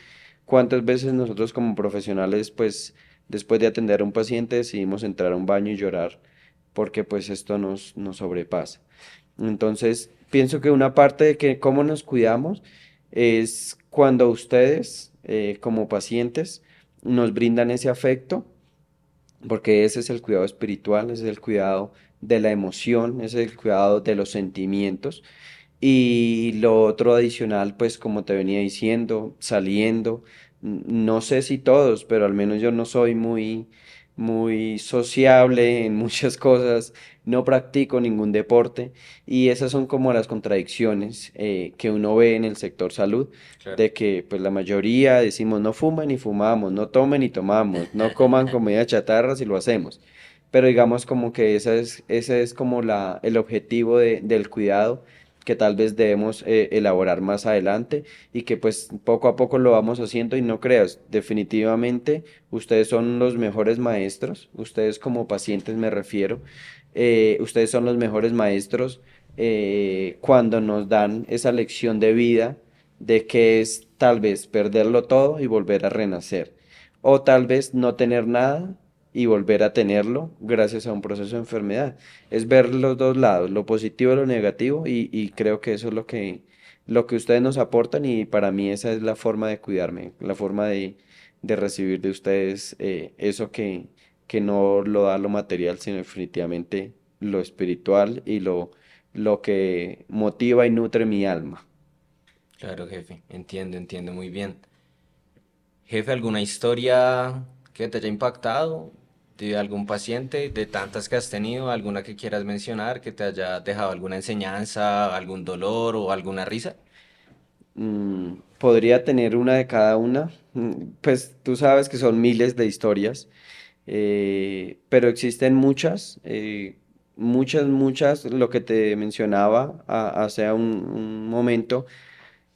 cuántas veces nosotros como profesionales pues después de atender a un paciente decidimos entrar a un baño y llorar porque pues esto nos, nos sobrepasa. Entonces, pienso que una parte de que cómo nos cuidamos es cuando ustedes, eh, como pacientes, nos brindan ese afecto, porque ese es el cuidado espiritual, es el cuidado de la emoción, es el cuidado de los sentimientos. Y lo otro adicional, pues como te venía diciendo, saliendo, no sé si todos, pero al menos yo no soy muy muy sociable en muchas cosas, no practico ningún deporte y esas son como las contradicciones eh, que uno ve en el sector salud, de que pues la mayoría decimos no fuman ni fumamos, no tomen ni tomamos, no coman comida chatarra si lo hacemos, pero digamos como que ese es, ese es como la, el objetivo de, del cuidado que tal vez debemos eh, elaborar más adelante y que pues poco a poco lo vamos haciendo. Y no creas, definitivamente ustedes son los mejores maestros, ustedes como pacientes me refiero, eh, ustedes son los mejores maestros eh, cuando nos dan esa lección de vida de que es tal vez perderlo todo y volver a renacer, o tal vez no tener nada y volver a tenerlo gracias a un proceso de enfermedad. Es ver los dos lados, lo positivo y lo negativo, y, creo que eso es lo que, lo que ustedes nos aportan y para mí esa es la forma de cuidarme, la forma de, recibir de ustedes eh, eso que, que no lo da lo material, sino definitivamente lo espiritual y lo, lo que motiva y nutre mi alma. Claro, jefe, entiendo, entiendo muy bien. Jefe, ¿alguna historia que te haya impactado de algún paciente, de tantas que has tenido, alguna que quieras mencionar, que te haya dejado alguna enseñanza, algún dolor o alguna risa? Mm, podría tener una de cada una. Mm, pues tú sabes que son miles de historias, eh, pero existen muchas, eh, muchas, muchas, lo que te mencionaba hace un, momento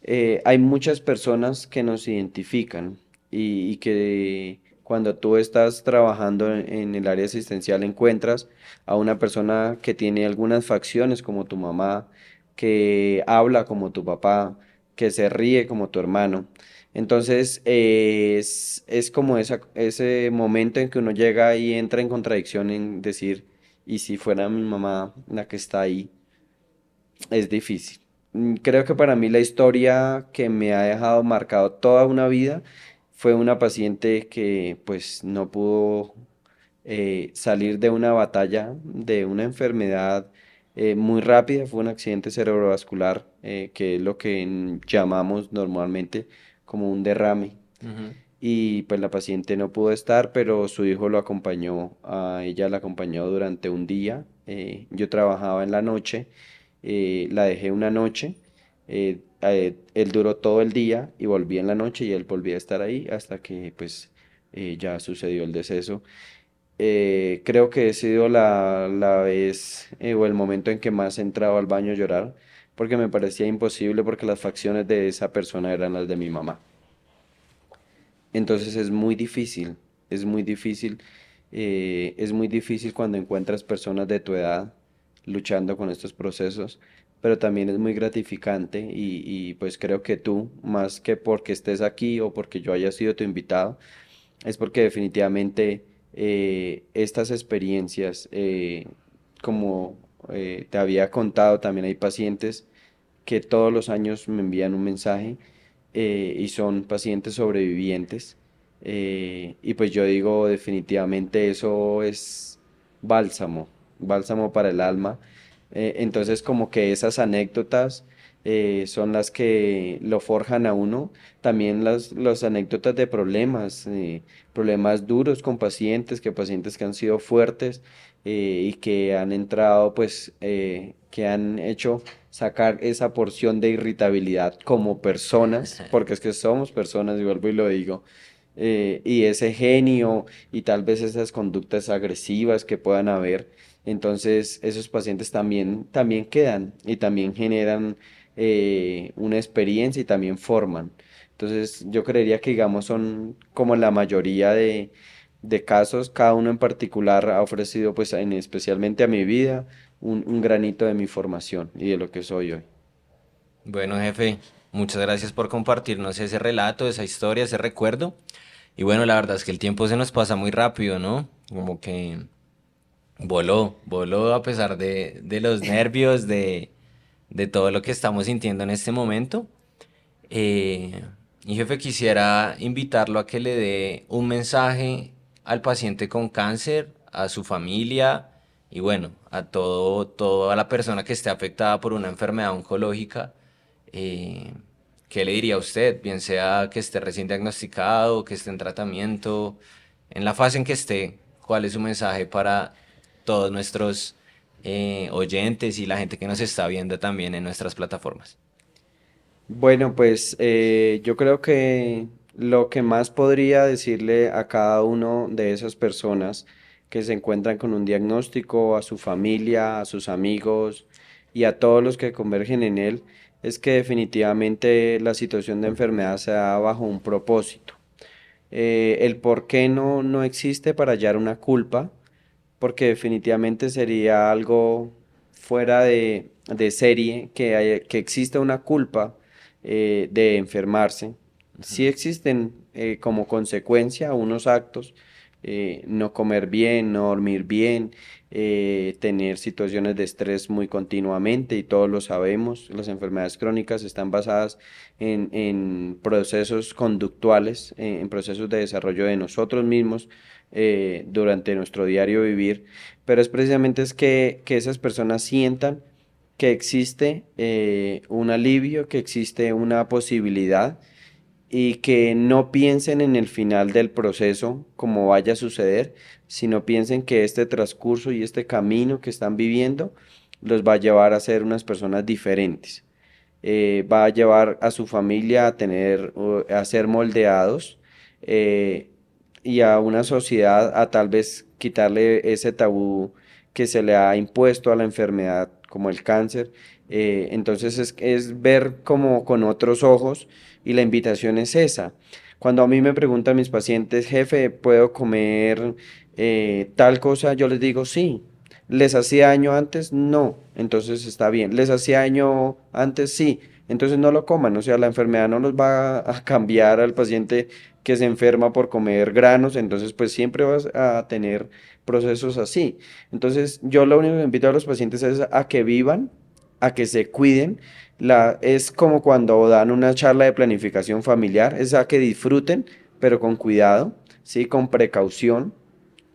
eh, hay muchas personas que nos identifican y, que cuando tú estás trabajando en, el área asistencial encuentras a una persona que tiene algunas facciones como tu mamá, que habla como tu papá, que se ríe como tu hermano. Entonces es, como ese momento en que uno llega y entra en contradicción en decir, ¿y si fuera mi mamá la que está ahí? Es difícil. Mm, creo que para mí la historia que me ha dejado marcado toda una vida fue una paciente que pues no pudo eh, salir de una batalla, de una enfermedad eh, muy rápida, fue un accidente cerebrovascular, eh, que es lo que llamamos normalmente como un derrame. Y pues la paciente no pudo estar, pero su hijo lo acompañó, a ella la acompañó durante un día. yo trabajaba en la noche la dejé una noche, eh, eh, él duró todo el día y volví en la noche y él volvía a estar ahí hasta que pues ya sucedió el deceso. creo que he sido la, la vez o el momento en que más he entrado al baño a llorar porque me parecía imposible porque las facciones de esa persona eran las de mi mamá. Entonces es muy difícil, es muy difícil, es muy difícil cuando encuentras personas de tu edad luchando con estos procesos, pero también es muy gratificante y, pues creo que tú, más que porque estés aquí o porque yo haya sido tu invitado, es porque definitivamente eh, estas experiencias, eh, como eh, te había contado, también hay pacientes que todos los años me envían un mensaje y son pacientes sobrevivientes. y pues yo digo definitivamente eso es bálsamo, bálsamo para el alma. Eh, entonces como que esas anécdotas eh, son las que lo forjan a uno. También las, anécdotas de problemas, eh, problemas duros con pacientes, que pacientes que han sido fuertes y que han entrado, pues, que han hecho sacar esa porción de irritabilidad como personas, porque es que somos personas, y vuelvo y lo digo. y ese genio y tal vez esas conductas agresivas que puedan haber, entonces, esos pacientes también, también quedan y también generan eh, una experiencia y también forman. Entonces, yo creería que, digamos, son como la mayoría de, casos, cada uno en particular ha ofrecido, pues, en, especialmente a mi vida, un, un granito de mi formación y de lo que soy hoy. Bueno, jefe, muchas gracias por compartirnos ese relato, esa historia, ese recuerdo. Y bueno, la verdad es que el tiempo se nos pasa muy rápido, ¿no? Como que voló, voló a pesar de, los nervios, de, todo lo que estamos sintiendo en este momento. Eh, y jefe, quisiera invitarlo a que le dé un mensaje al paciente con cáncer, a su familia y bueno, a todo, toda la persona que esté afectada por una enfermedad oncológica. Eh, ¿Qué le diría a usted? Bien sea que esté recién diagnosticado, que esté en tratamiento, en la fase en que esté, ¿cuál es su mensaje para todos nuestros eh, oyentes y la gente que nos está viendo también en nuestras plataformas? Bueno, pues eh, yo creo que lo que más podría decirle a cada uno de esas personas que se encuentran con un diagnóstico, a su familia, a sus amigos y a todos los que convergen en él, es que definitivamente la situación de enfermedad se da bajo un propósito. Eh, el por qué no, no existe para hallar una culpa, porque definitivamente sería algo fuera de, serie que, que exista una culpa eh, de enfermarse. Sí existen eh, como consecuencia unos actos, eh, no comer bien, no dormir bien, tener situaciones de estrés muy continuamente y todos lo sabemos. Las enfermedades crónicas están basadas en, en procesos conductuales, en procesos de desarrollo de nosotros mismos durante nuestro diario vivir, pero es precisamente es que, que esas personas sientan que existe eh, un alivio, que existe una posibilidad y que no piensen en el final del proceso como vaya a suceder, sino piensen que este transcurso y este camino que están viviendo los va a llevar a ser unas personas diferentes. Eh, va a llevar a su familia a tener, a ser moldeados eh, y a una sociedad a tal vez quitarle ese tabú que se le ha impuesto a la enfermedad como el cáncer. Eh, entonces es, es, ver como con otros ojos y la invitación es esa. Cuando a mí me preguntan mis pacientes, jefe, ¿puedo comer eh, tal cosa? Yo les digo, sí. ¿Les hacía daño antes? No. Entonces está bien. ¿Les hacía daño antes? Sí. Entonces no lo coman. O sea, la enfermedad no los va a cambiar al paciente que se enferma por comer granos. Entonces pues siempre vas a tener procesos así. Entonces, yo lo único que invito a los pacientes es a que vivan, a que se cuiden. La, es como cuando dan una charla de planificación familiar, es a que disfruten, pero con cuidado, ¿sí? con precaución.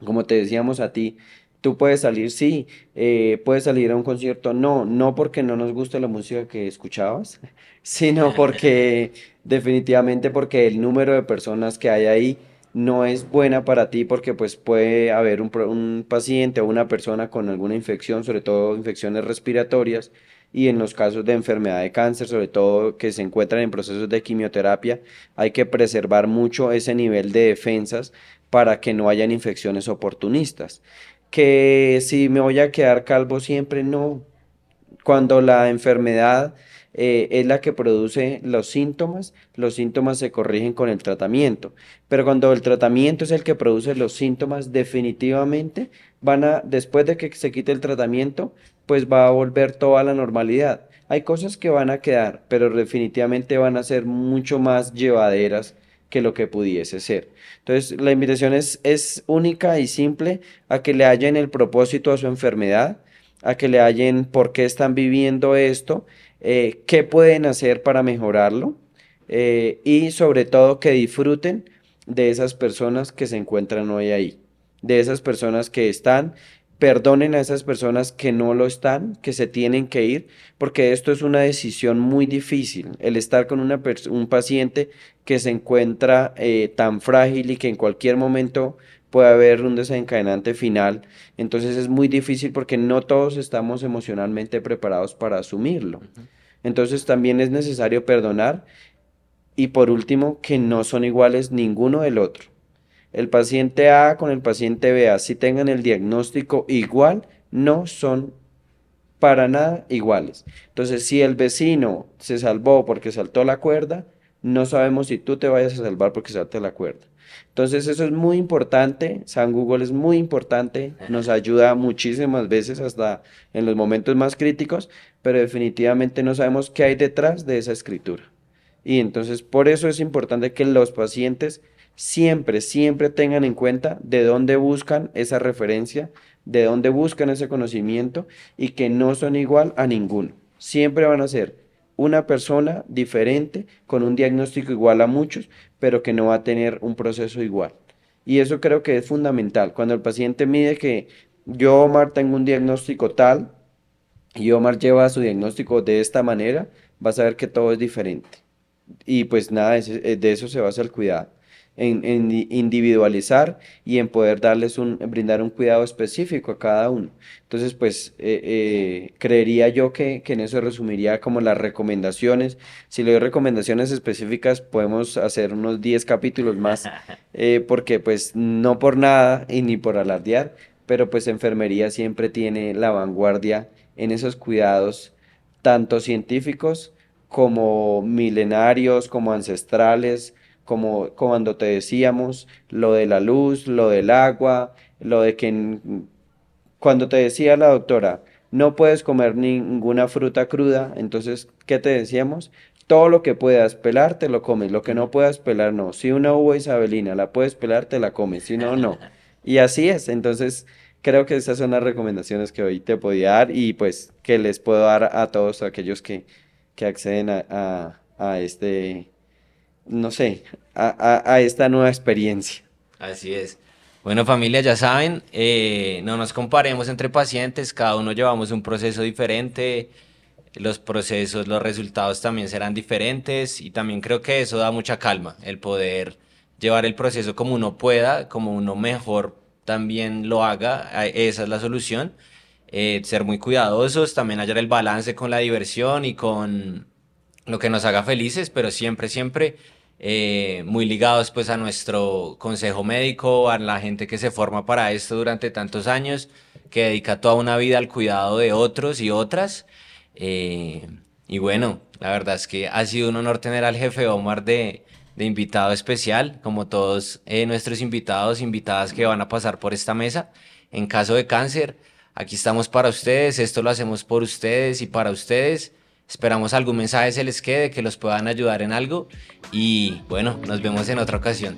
Como te decíamos a ti, tú puedes salir, sí, eh, puedes salir a un concierto, no, no porque no nos guste la música que escuchabas, sino porque definitivamente porque el número de personas que hay ahí no es buena para ti porque pues puede haber un, paciente o una persona con alguna infección, sobre todo infecciones respiratorias, y en los casos de enfermedad de cáncer, sobre todo que se encuentran en procesos de quimioterapia, hay que preservar mucho ese nivel de defensas para que no hayan infecciones oportunistas. Que si me voy a quedar calvo siempre, no. Cuando la enfermedad eh, es la que produce los síntomas, los síntomas se corrigen con el tratamiento. Pero cuando el tratamiento es el que produce los síntomas, definitivamente van a, después de que se quite el tratamiento, pues va a volver toda la normalidad. Hay cosas que van a quedar, pero definitivamente van a ser mucho más llevaderas que lo que pudiese ser. Entonces, la invitación es, es única y simple a que le hallen el propósito a su enfermedad, a que le hallen por qué están viviendo esto eh, qué pueden hacer para mejorarlo eh, y sobre todo que disfruten de esas personas que se encuentran hoy ahí, de esas personas que están, perdonen a esas personas que no lo están, que se tienen que ir, porque esto es una decisión muy difícil, el estar con una un paciente que se encuentra eh, tan frágil y que en cualquier momento puede haber un desencadenante final. Entonces es muy difícil porque no todos estamos emocionalmente preparados para asumirlo. Entonces también es necesario perdonar y por último que no son iguales ninguno del otro. El paciente A con el paciente B, así tengan el diagnóstico igual, no son para nada iguales. Entonces, si el vecino se salvó porque saltó la cuerda, no sabemos si tú te vayas a salvar porque salte la cuerda. Entonces eso es muy importante, San Google es muy importante, nos ayuda muchísimas veces hasta en los momentos más críticos, pero definitivamente no sabemos qué hay detrás de esa escritura. Y entonces por eso es importante que los pacientes siempre, siempre tengan en cuenta de dónde buscan esa referencia, de dónde buscan ese conocimiento y que no son igual a ninguno. Siempre van a ser una persona diferente, con un diagnóstico igual a muchos, pero que no va a tener un proceso igual. Y eso creo que es fundamental. Cuando el paciente mide que yo, Omar, tengo un diagnóstico tal, y Omar lleva su diagnóstico de esta manera, vas a ver que todo es diferente. Y pues nada, de eso se basa el cuidado en, individualizar y en poder darles un, brindar un cuidado específico a cada uno. Entonces, pues eh, eh, creería yo que, en eso resumiría como las recomendaciones. Si le doy recomendaciones específicas, podemos hacer unos 10 capítulos más, eh, porque pues no por nada y ni por alardear, pero pues enfermería siempre tiene la vanguardia en esos cuidados, tanto científicos como milenarios, como ancestrales, como cuando te decíamos lo de la luz, lo del agua, lo de que cuando te decía la doctora, no puedes comer ninguna fruta cruda, entonces, ¿qué te decíamos? todo lo que puedas pelar, te lo comes. Lo que no puedas pelar, no. Si una uva isabelina la puedes pelar, te la comes. Si no, no. Y así es. Entonces, creo que esas son las recomendaciones que hoy te podía dar y pues que les puedo dar a todos aquellos que, que acceden a, a, este, no sé, a, esta nueva experiencia. Así es. Bueno familia, ya saben, eh, no nos comparemos entre pacientes, cada uno llevamos un proceso diferente los procesos, los resultados también serán diferentes y también creo que eso da mucha calma, el poder llevar el proceso como uno pueda, como uno mejor también lo haga, esa es la solución. Eh, ser muy cuidadosos, también hallar el balance con la diversión y con lo que nos haga felices, pero siempre, siempre eh, muy ligados pues a nuestro consejo médico, a la gente que se forma para esto durante tantos años, que dedica toda una vida al cuidado de otros y otras. Eh, y bueno, la verdad es que ha sido un honor tener al jefe Omar de, invitado especial, como todos eh, nuestros invitados, invitadas que van a pasar por esta mesa. En caso de cáncer, aquí estamos para ustedes, esto lo hacemos por ustedes y para ustedes. Esperamos algún mensaje se les quede, que los puedan ayudar en algo y bueno, nos vemos en otra ocasión.